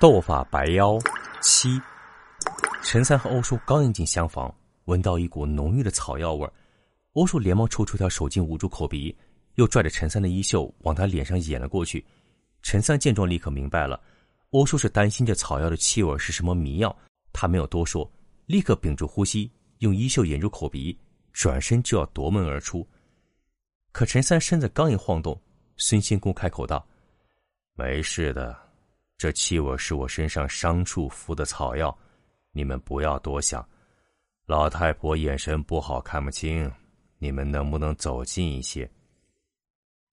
斗法白妖七，陈三和欧叔刚一进厢房，闻到一股浓郁的草药味，欧叔连忙抽出条手巾捂住口鼻，又拽着陈三的衣袖往他脸上掩了过去。陈三见状，立刻明白了，欧叔是担心这草药的气味是什么迷药，他没有多说，立刻屏住呼吸，用衣袖掩住口鼻，转身就要夺门而出。可陈三身子刚一晃动，孙仙公开口道：“没事的，这气味是我身上伤处敷的草药，你们不要多想。老太婆眼神不好，看不清，你们能不能走近一些？”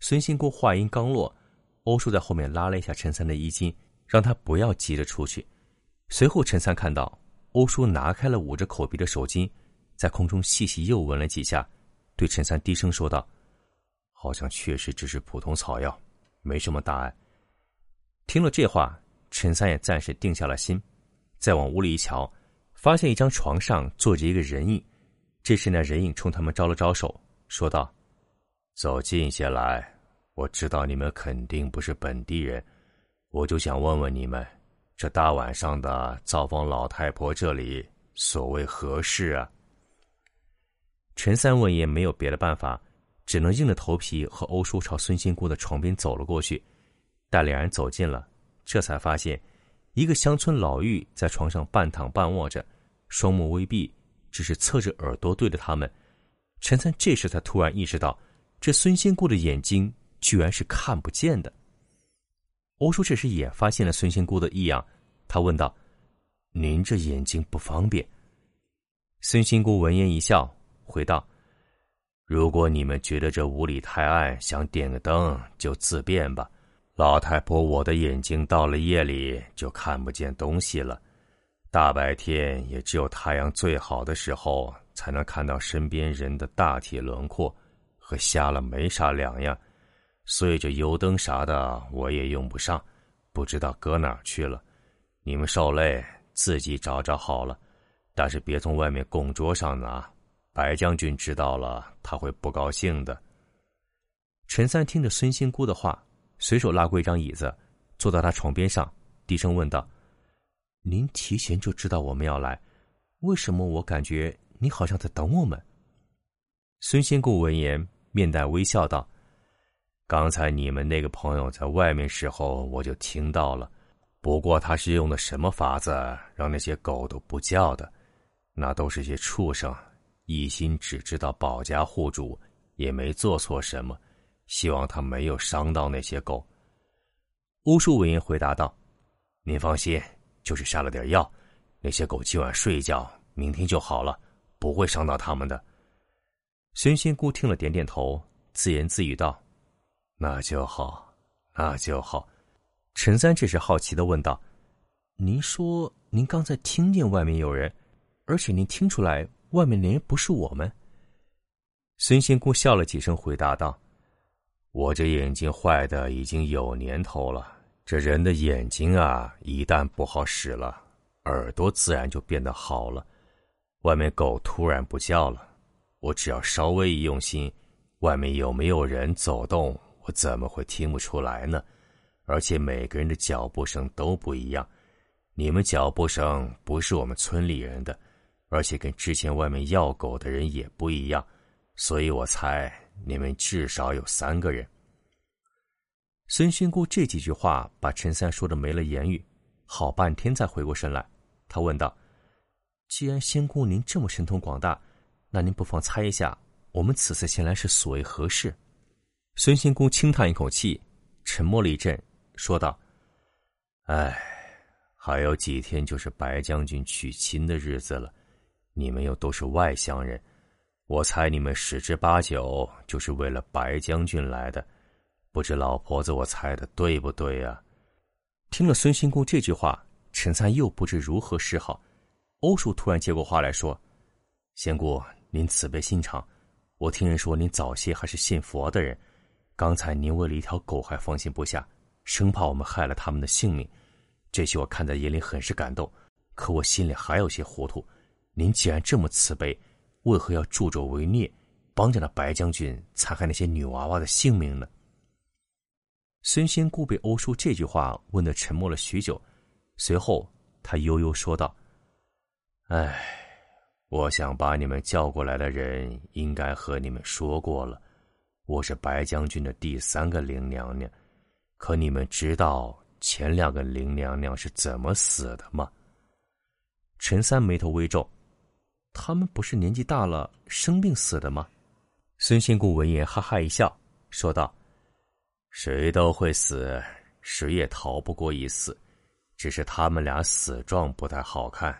孙仙公话音刚落，欧叔在后面拉了一下陈三的衣襟，让他不要急着出去。随后，陈三看到欧叔拿开了捂着口鼻的手巾，在空中细细又闻了几下，对陈三低声说道。好像确实只是普通草药，没什么大碍。听了这话，陈三也暂时定下了心。再往屋里一瞧，发现一张床上坐着一个人影。这时，那人影冲他们招了招手，说道：“走近些来，我知道你们肯定不是本地人，我就想问问你们，这大晚上的造访老太婆这里，所谓何事啊？”陈三问也，没有别的办法。只能硬着头皮和欧叔朝孙兴姑的床边走了过去。待两人走近了，这才发现，一个乡村老妪在床上半躺半卧着，双目微闭，只是侧着耳朵对着他们。陈三这时才突然意识到，这孙仙姑的眼睛居然是看不见的。欧叔这时也发现了孙仙姑的异样，他问道：“您这眼睛不方便？”孙仙姑闻言一笑，回道。如果你们觉得这屋里太暗，想点个灯，就自便吧。老太婆，我的眼睛到了夜里就看不见东西了，大白天也只有太阳最好的时候才能看到身边人的大体轮廓，和瞎了没啥两样。所以这油灯啥的我也用不上，不知道搁哪儿去了。你们受累自己找找好了，但是别从外面供桌上拿。白将军知道了，他会不高兴的。陈三听着孙仙姑的话，随手拉过一张椅子，坐到他床边上，低声问道：“您提前就知道我们要来，为什么我感觉你好像在等我们？”孙仙姑闻言，面带微笑道：“刚才你们那个朋友在外面时候，我就听到了。不过他是用的什么法子，让那些狗都不叫的？那都是些畜生。”一心只知道保家护主，也没做错什么，希望他没有伤到那些狗。巫术闻言回答道：“您放心，就是下了点药，那些狗今晚睡一觉，明天就好了，不会伤到他们的。”孙仙姑听了点点头，自言自语道：“那就好，那就好。”陈三这时好奇的问道：“您说您刚才听见外面有人，而且您听出来？”外面的人不是我们。孙仙姑笑了几声，回答道：“我这眼睛坏的已经有年头了。这人的眼睛啊，一旦不好使了，耳朵自然就变得好了。外面狗突然不叫了，我只要稍微一用心，外面有没有人走动，我怎么会听不出来呢？而且每个人的脚步声都不一样，你们脚步声不是我们村里人的。”而且跟之前外面要狗的人也不一样，所以我猜你们至少有三个人。孙仙姑这几句话把陈三说的没了言语，好半天才回过神来，他问道：“既然仙姑您这么神通广大，那您不妨猜一下，我们此次前来是所谓何事？”孙仙姑轻叹一口气，沉默了一阵，说道：“哎，还有几天就是白将军娶亲的日子了。”你们又都是外乡人，我猜你们十之八九就是为了白将军来的，不知老婆子我猜的对不对呀？听了孙仙姑这句话，陈三又不知如何是好。欧叔突然接过话来说：“仙姑，您慈悲心肠，我听人说您早些还是信佛的人，刚才您为了一条狗还放心不下，生怕我们害了他们的性命，这些我看在眼里很是感动，可我心里还有些糊涂。”您既然这么慈悲，为何要助纣为虐，帮着那白将军残害那些女娃娃的性命呢？孙仙姑被欧叔这句话问得沉默了许久，随后他悠悠说道：“哎，我想把你们叫过来的人，应该和你们说过了。我是白将军的第三个林娘娘，可你们知道前两个林娘娘是怎么死的吗？”陈三眉头微皱：“他们不是年纪大了生病死的吗？”孙仙姑闻言哈哈一笑，说道：“谁都会死，谁也逃不过一死，只是他们俩死状不太好看，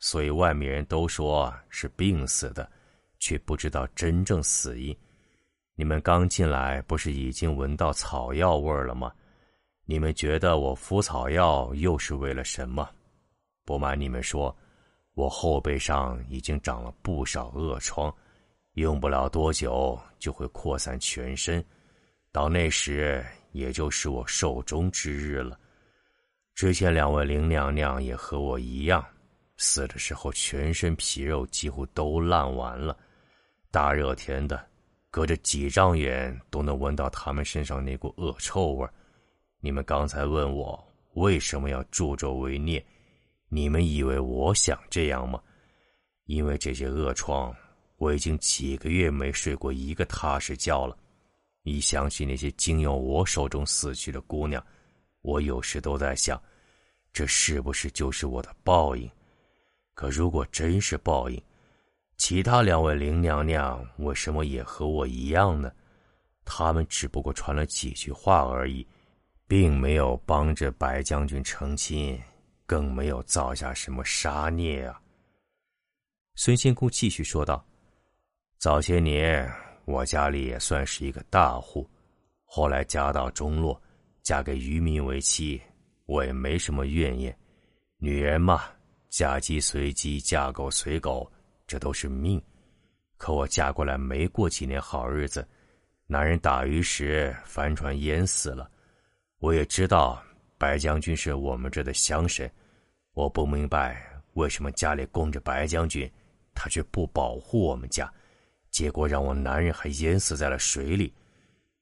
所以外面人都说是病死的，却不知道真正死因。你们刚进来，不是已经闻到草药味了吗？你们觉得我敷草药又是为了什么？不瞒你们说，我后背上已经长了不少恶疮。”用不了多久就会扩散全身，到那时也就是我寿终之日了。之前两位林娘娘也和我一样，死的时候全身皮肉几乎都烂完了，大热天的，隔着几丈远都能闻到他们身上那股恶臭味你们刚才问我为什么要助纣为虐，你们以为我想这样吗？因为这些恶疮。我已经几个月没睡过一个踏实觉了，一想起那些经由我手中死去的姑娘，我有时都在想，这是不是就是我的报应？可如果真是报应，其他两位林娘娘为什么也和我一样呢？他们只不过传了几句话而已，并没有帮着白将军成亲，更没有造下什么杀孽啊！孙仙姑继续说道。早些年，我家里也算是一个大户，后来家道中落，嫁给渔民为妻，我也没什么怨言。女人嘛，嫁鸡随鸡，嫁狗随狗，这都是命。可我嫁过来没过几年好日子，男人打鱼时帆船淹死了。我也知道白将军是我们这的乡神，我不明白为什么家里供着白将军，他却不保护我们家。结果让我男人还淹死在了水里，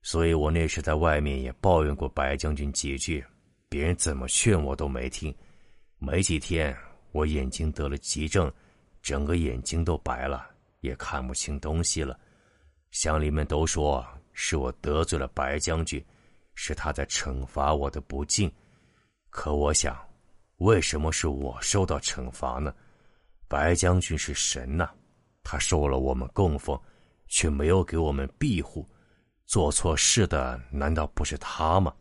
所以我那时在外面也抱怨过白将军几句，别人怎么劝我都没听。没几天，我眼睛得了急症，整个眼睛都白了，也看不清东西了。乡里们都说是我得罪了白将军，是他在惩罚我的不敬。可我想，为什么是我受到惩罚呢？白将军是神呐。他受了我们供奉，却没有给我们庇护，做错事的难道不是他吗？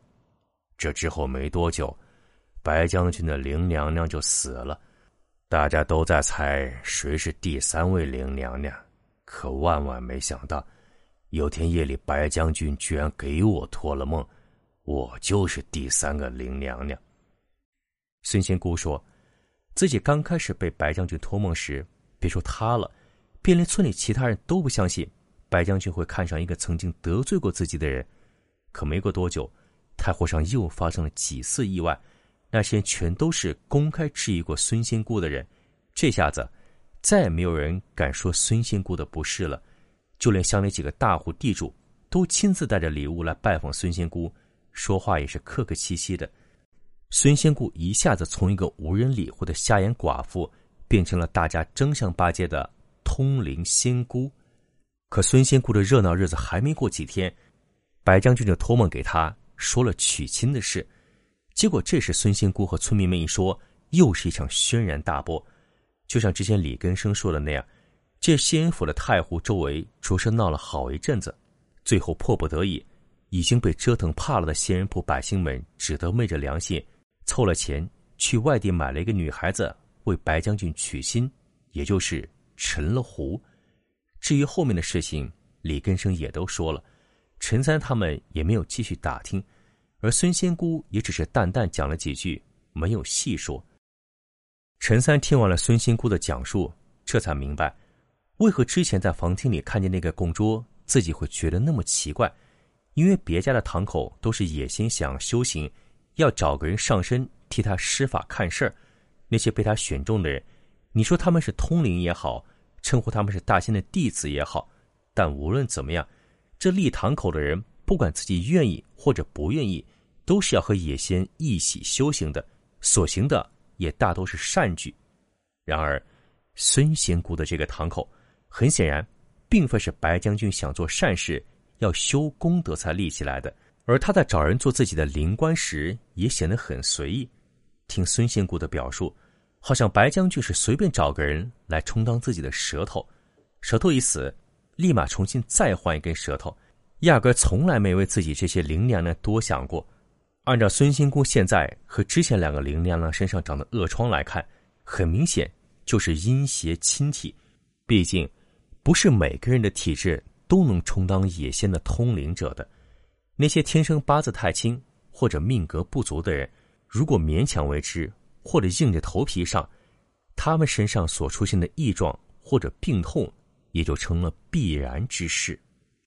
这之后没多久，白将军的林娘娘就死了，大家都在猜谁是第三位林娘娘，可万万没想到，有天夜里白将军居然给我托了梦，我就是第三个林娘娘。孙仙姑说，自己刚开始被白将军托梦时，别说他了。便连村里其他人都不相信白将军会看上一个曾经得罪过自己的人。可没过多久，太湖上又发生了几次意外，那些全都是公开质疑过孙仙姑的人。这下子，再也没有人敢说孙仙姑的不是了。就连乡里几个大户地主，都亲自带着礼物来拜访孙仙姑，说话也是客客气气的。孙仙姑一下子从一个无人理会的瞎眼寡妇，变成了大家争相巴结的。通灵仙姑，可孙仙姑的热闹日子还没过几天，白将军就托梦给他说了娶亲的事。结果这时孙仙姑和村民们一说，又是一场轩然大波。就像之前李根生说的那样，这仙人府的太湖周围着实闹了好一阵子，最后迫不得已，已经被折腾怕了的仙人铺百姓们只得昧着良心，凑了钱去外地买了一个女孩子为白将军娶亲，也就是。沉了湖。至于后面的事情，李根生也都说了，陈三他们也没有继续打听，而孙仙姑也只是淡淡讲了几句，没有细说。陈三听完了孙仙姑的讲述，这才明白，为何之前在房厅里看见那个供桌，自己会觉得那么奇怪，因为别家的堂口都是野心想修行，要找个人上身替他施法看事儿，那些被他选中的人。你说他们是通灵也好，称呼他们是大仙的弟子也好，但无论怎么样，这立堂口的人不管自己愿意或者不愿意，都是要和野仙一起修行的，所行的也大都是善举。然而，孙仙姑的这个堂口，很显然，并非是白将军想做善事、要修功德才立起来的。而他在找人做自己的灵官时，也显得很随意。听孙仙姑的表述，好像白将军是随便找个人来充当自己的舌头，舌头一死，立马重新再换一根舌头，压根从来没为自己这些灵娘娘多想过。按照孙仙姑现在和之前两个灵娘娘身上长的恶疮来看，很明显。就是阴邪侵体，毕竟不是每个人的体质都能充当野仙的通灵者的。那些天生八字太轻或者命格不足的人，如果勉强为之或者硬着头皮上，他们身上所出现的异状或者病痛，也就成了必然之事。